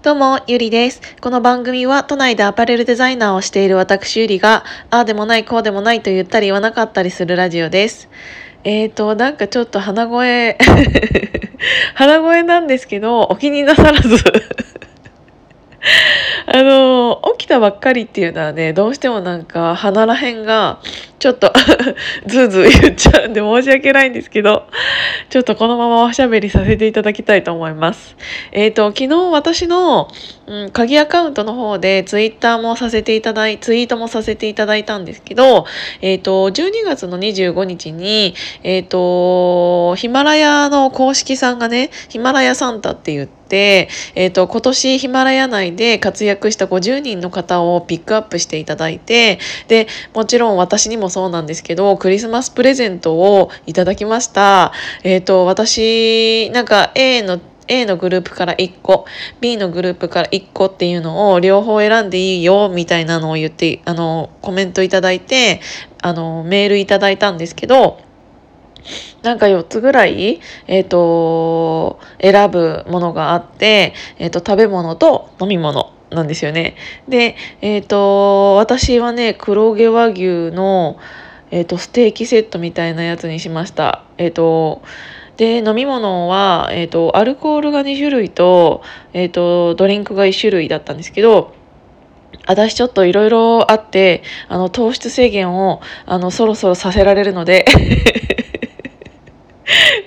どうも、ゆりです。この番組は都内でアパレルデザイナーをしている私ゆりが、ああでもない、こうでもないと言ったり言わなかったりするラジオです。えーと、なんかちょっと鼻声 鼻声なんですけど、お気になさらず あの、起きたばっかりっていうのはね、どうしてもなんか鼻らへんが、ちょっと ズーズー言っちゃうんで申し訳ないんですけど、ちょっとこのままおしゃべりさせていただきたいと思います。えっ、ー、と、昨日私の、うん、鍵アカウントの方でツイッターもさせていただい、ツイートもさせていただいたんですけど、えっ、ー、と、12月の25日に、えっ、ー、と、ヒマラヤの公式さんがね、ヒマラヤサンタって言って、えっ、と、今年ヒマラヤ内で活躍した50人の方をピックアップしていただいて、で、もちろん私にもそうなんですけど、クリスマスプレゼントをいただきました。えっ、ー、と、私、なんか A の A のグループから1個、B のグループから1個っていうのを両方選んでいいよみたいなのを言って、あの、コメントいただいて、あの、メールいただいたんですけど、なんか4つぐらい、え、ー、と、選ぶものがあって、え、ー、と、食べ物と飲み物なんですよね。で、え、ー、と、私はね、黒毛和牛の、えっ、ー、と、ステーキセットみたいなやつにしました。えっ、ー、と、で、飲み物は、えっ、と、アルコールが2種類と、えっ、と、ドリンクが1種類だったんですけど、私ちょっといろいろあって、あの、糖質制限を、あの、そろそろさせられるので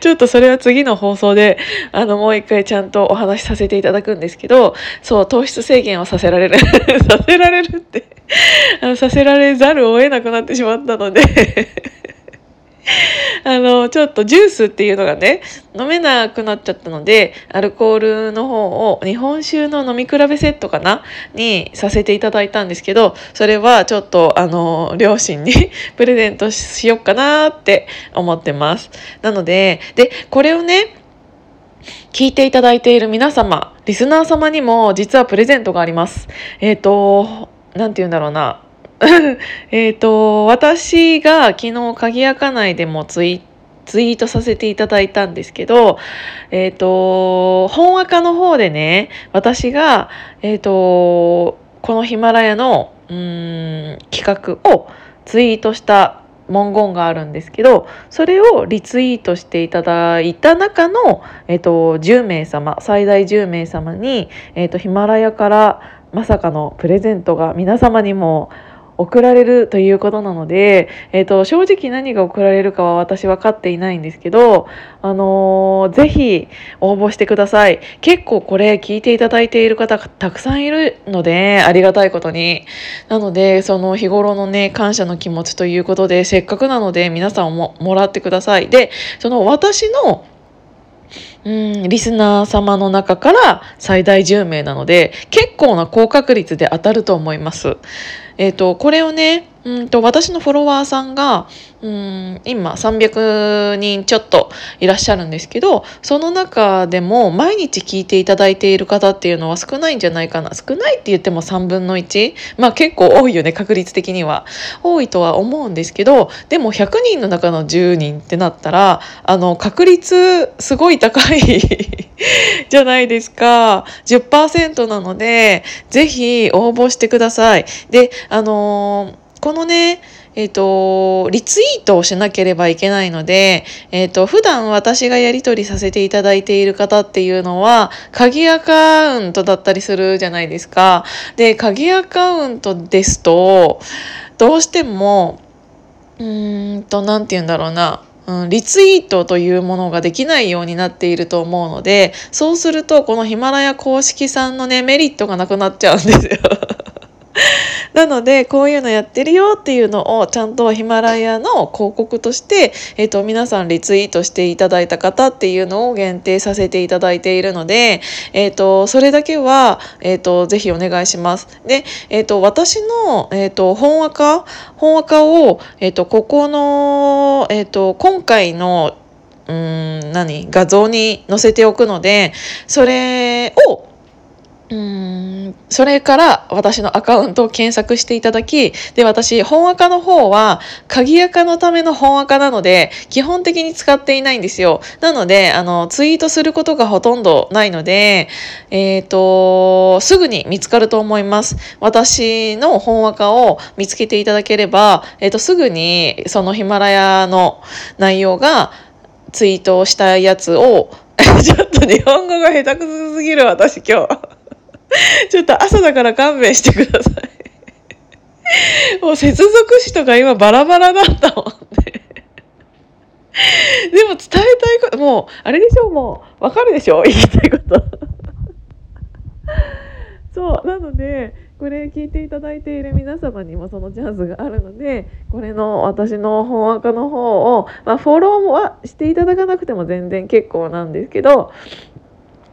ちょっとそれは次の放送で、あの、もう一回ちゃんとお話しさせていただくんですけど、そう、糖質制限をさせられる、させられるって、させられざるを得なくなってしまったので。あの、ちょっとジュースっていうのがね、飲めなくなっちゃったので、アルコールの方を日本酒の飲み比べセットかなにさせていただいたんですけど、それはちょっとあの、両親に プレゼントしよっかなって思ってます。なので、で、これをね、聞いていただいている皆様、リスナー様にも実はプレゼントがあります。えっ、ー、と、なんて言うんだろうな。えっと、私が昨日、鍵開かないでもツイツイートさせていただいたんですけど、えっ、ー、と、本赤の方でね、私が、えっ、ー、と、このヒマラヤの、うん、企画をツイートした文言があるんですけど、それをリツイートしていただいた中の、えっ、ー、と、10名様、最大10名様に、えっ、と、ヒマラヤからまさかのプレゼントが皆様にも送られるということなので、えっ、ー、と、正直何が送られるかは私分かっていないんですけど、あのー、ぜひ応募してください。結構これ聞いていただいている方がたくさんいるので、ありがたいことに。なので、その日頃のね、感謝の気持ちということで、せっかくなので皆さんももらってください。で、その私のうん、リスナー様の中から最大10名なので、結構な高確率で当たると思います。えっ、ー、と、これをね、うんと、私のフォロワーさんが、うん、今300人ちょっといらっしゃるんですけど、その中でも毎日聞いていただいている方っていうのは少ないんじゃないかな。少ないって言っても3分の 1? まあ結構多いよね、確率的には。多いとは思うんですけど、でも100人の中の10人ってなったら、あの、確率すごい高い じゃないですか。10%なので、ぜひ応募してください。で、あのーこのね、えっ、ー、と、リツイートをしなければいけないので、えっ、ー、と、普段私がやり取りさせていただいている方っていうのは、鍵アカウントだったりするじゃないですか。で、鍵アカウントですと、どうしても、うーんと、なんて言うんだろうな。うん、リツイートというものができないようになっていると思うので、そうすると、このヒマラヤ公式さんのね、メリットがなくなっちゃうんですよ。なので、こういうのやってるよっていうのをちゃんとヒマラヤの広告として、えっ、と、皆さんリツイートしていただいた方っていうのを限定させていただいているので、えっ、と、それだけは、えっ、と、ぜひお願いします。で、えっ、と、私の、えっ、と、本赤本赤を、えっ、と、ここの、えっ、と、今回のうん何画像に載せておくのでそれをうんそれから私のアカウントを検索していただき、で、私、本赤の方は、鍵垢のための本赤なので、基本的に使っていないんですよ。なので、あの、ツイートすることがほとんどないので、えっ、ー、と、すぐに見つかると思います。私の本赤を見つけていただければ、えっ、ー、と、すぐに、そのヒマラヤの内容が、ツイートをしたやつを、ちょっと日本語が下手くそすぎる私今日。ちょっと朝だから勘弁してください。もう接続詞とか今バラバラだったもんね。でも伝えたいこと、もう、あれでしょもう、わかるでしょ言いたいこと。そう、なので、これ聞いていただいている皆様にもそのチャンスがあるので、これの私の本赤の方を、まあ、フォローはしていただかなくても全然結構なんですけど、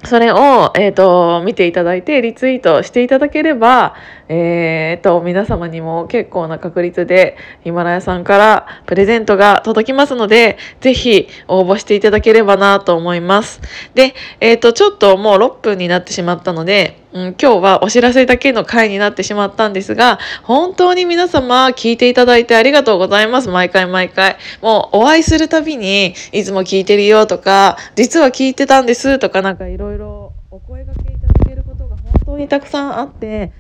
それを、え、ー、と、見ていただいて、リツイートしていただければ、え、ー、と、皆様にも結構な確率で、ヒマラヤさんからプレゼントが届きますので、ぜひ応募していただければなと思います。で、えっ、ー、と、ちょっともう6分になってしまったので、うん、今日はお知らせだけの回になってしまったんですが、本当に皆様聞いていただいてありがとうございます。毎回毎回。もうお会いするたびに、いつも聞いてるよとか、実は聞いてたんですとか、なんかいろいろお声掛けいただけることが本当にたくさんあって、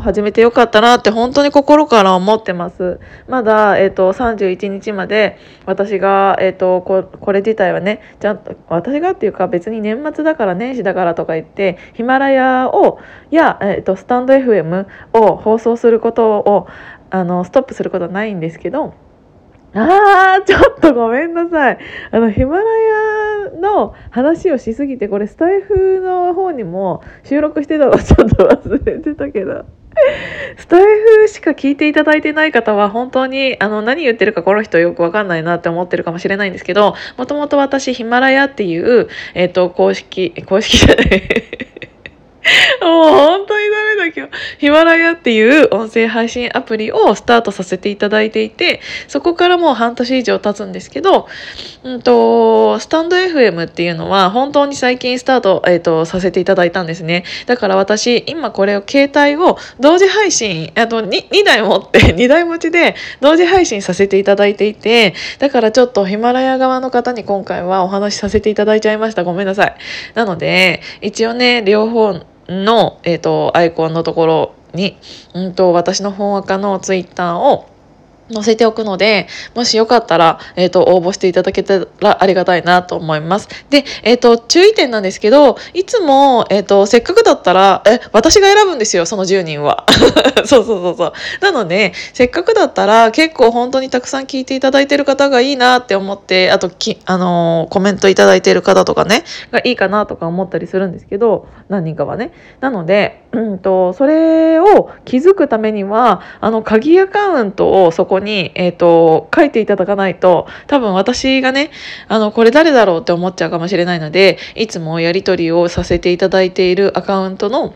始めてよかったなって本当に心から思ってます。まだ、えっ、ー、と、31日まで私が、えっ、ー、とこ、これ自体はね、ちゃんと、私がっていうか別に年末だから年始だからとか言って、ヒマラヤを、や、えっ、ー、と、スタンド FM を放送することを、あの、ストップすることはないんですけど、あー、ちょっとごめんなさい。あの、ヒマラヤの話をしすぎて、これスタイフの方にも収録してたのちょっと忘れてたけど。スタイフしか聞いていただいてない方は本当にあの何言ってるかこの人よくわかんないなって思ってるかもしれないんですけど、もともと私ヒマラヤっていう、えっ、ー、と、公式、公式じゃない。もう本当にダメだ今日。ヒマラヤっていう音声配信アプリをスタートさせていただいていて、そこからもう半年以上経つんですけど、うんと、スタンド FM っていうのは本当に最近スタート、えっ、ー、と、させていただいたんですね。だから私、今これを携帯を同時配信、あと 2, 2台持って、2台持ちで同時配信させていただいていて、だからちょっとヒマラヤ側の方に今回はお話しさせていただいちゃいました。ごめんなさい。なので、一応ね、両方、の、えっ、ー、と、アイコンのところに、うんと、私の本若のツイッターを載せておくので、もしよかったら、えっ、ー、と、応募していただけたらありがたいなと思います。で、えっ、ー、と、注意点なんですけど、いつも、えっ、ー、と、せっかくだったら、え、私が選ぶんですよ、その10人は。そうそうそうそう。なので、せっかくだったら、結構本当にたくさん聞いていただいてる方がいいなって思って、あと、き、あのコメントいただいてる方とかね、がいいかなとか思ったりするんですけど、何人かはね。なので、うんと、それを気づくためには、あの、鍵アカウントをそこに、にえっ、ー、と、書いていただかないと、多分私がね、あの、これ誰だろうって思っちゃうかもしれないので、いつもやり取りをさせていただいているアカウントの、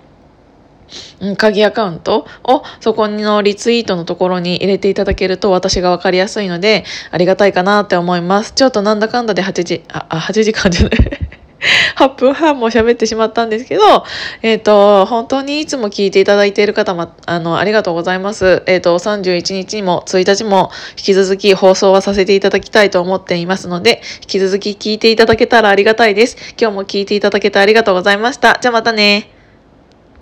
鍵アカウントをそこのリツイートのところに入れていただけると私がわかりやすいのでありがたいかなって思います。ちょっとなんだかんだで8時、あ、8時間じゃない8分半も喋ってしまったんですけど、えっ、ー、と、本当にいつも聞いていただいている方も、あの、ありがとうございます。えっ、ー、と、31日にも1日も引き続き放送はさせていただきたいと思っていますので、引き続き聞いていただけたらありがたいです。今日も聞いていただけてありがとうございました。じゃあまたね。